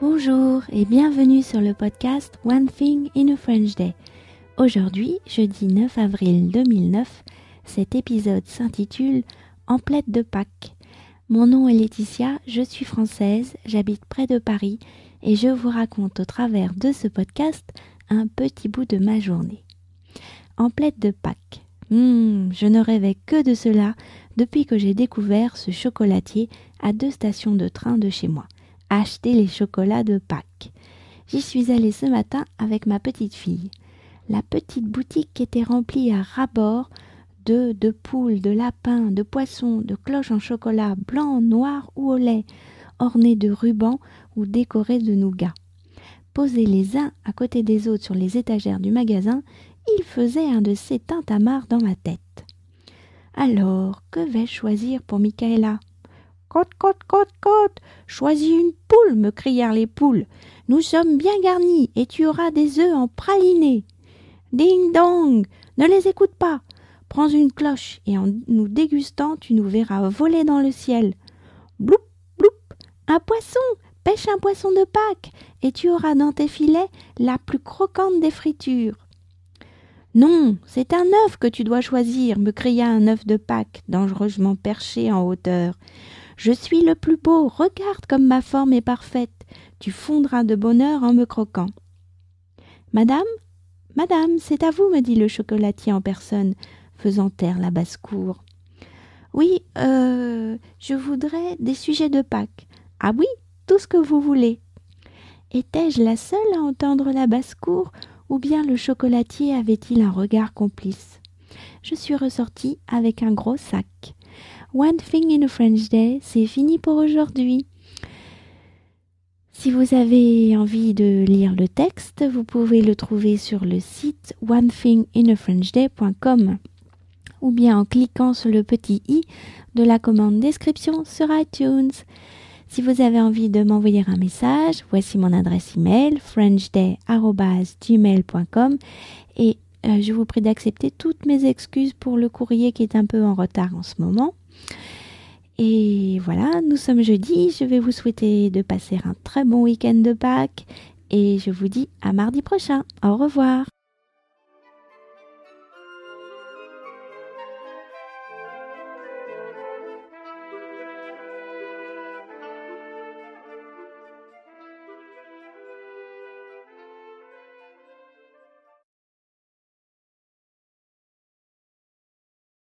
Bonjour et bienvenue sur le podcast One Thing in a French Day. Aujourd'hui, jeudi 9 avril 2009, cet épisode s'intitule Emplette de Pâques. Mon nom est Laetitia, je suis française, j'habite près de Paris et je vous raconte au travers de ce podcast un petit bout de ma journée. Emplette de Pâques. Hum, je ne rêvais que de cela depuis que j'ai découvert ce chocolatier à deux stations de train de chez moi. Acheter les chocolats de Pâques. J'y suis allée ce matin avec ma petite fille. La petite boutique était remplie à ras-bord d'œufs, de poules, de lapins, de poissons, de cloches en chocolat blanc, noir ou au lait, ornées de rubans ou décorées de nougats. Posés les uns à côté des autres sur les étagères du magasin, ils faisaient un de ces tintamarres dans ma tête. Alors, que vais-je choisir pour Michaela? Côte, côte, côte, côte Choisis une poule me crièrent les poules. Nous sommes bien garnis et tu auras des œufs en praliné. Ding dong Ne les écoute pas Prends une cloche et en nous dégustant, tu nous verras voler dans le ciel. Bloup, bloup Un poisson Pêche un poisson de Pâques et tu auras dans tes filets la plus croquante des fritures. Non, c'est un œuf que tu dois choisir, me cria un œuf de Pâques, dangereusement perché en hauteur. Je suis le plus beau, regarde comme ma forme est parfaite. Tu fondras de bonheur en me croquant. Madame, madame, c'est à vous, me dit le chocolatier en personne, faisant taire la basse-cour. Oui, euh, je voudrais des sujets de Pâques. Ah oui, tout ce que vous voulez. Étais-je la seule à entendre la basse-cour ou bien le chocolatier avait-il un regard complice? Je suis ressortie avec un gros sac. One Thing in a French Day, c'est fini pour aujourd'hui. Si vous avez envie de lire le texte, vous pouvez le trouver sur le site onethinginafrenchday.com ou bien en cliquant sur le petit i de la commande description sur iTunes. Si vous avez envie de m'envoyer un message, voici mon adresse email frenchday@gmail.com et euh, je vous prie d'accepter toutes mes excuses pour le courrier qui est un peu en retard en ce moment. Et voilà, nous sommes jeudi. Je vais vous souhaiter de passer un très bon week-end de Pâques et je vous dis à mardi prochain. Au revoir.